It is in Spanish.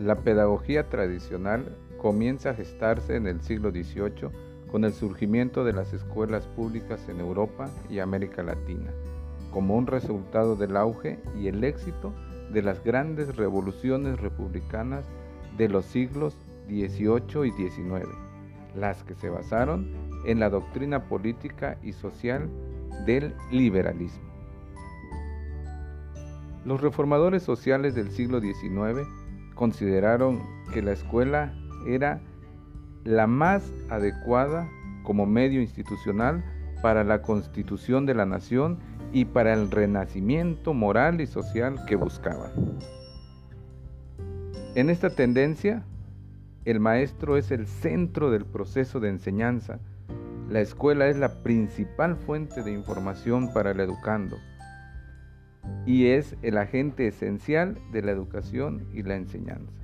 La pedagogía tradicional comienza a gestarse en el siglo XVIII con el surgimiento de las escuelas públicas en Europa y América Latina, como un resultado del auge y el éxito de las grandes revoluciones republicanas de los siglos XVIII y XIX, las que se basaron en la doctrina política y social del liberalismo. Los reformadores sociales del siglo XIX consideraron que la escuela era la más adecuada como medio institucional para la constitución de la nación y para el renacimiento moral y social que buscaban. En esta tendencia, el maestro es el centro del proceso de enseñanza. La escuela es la principal fuente de información para el educando y es el agente esencial de la educación y la enseñanza.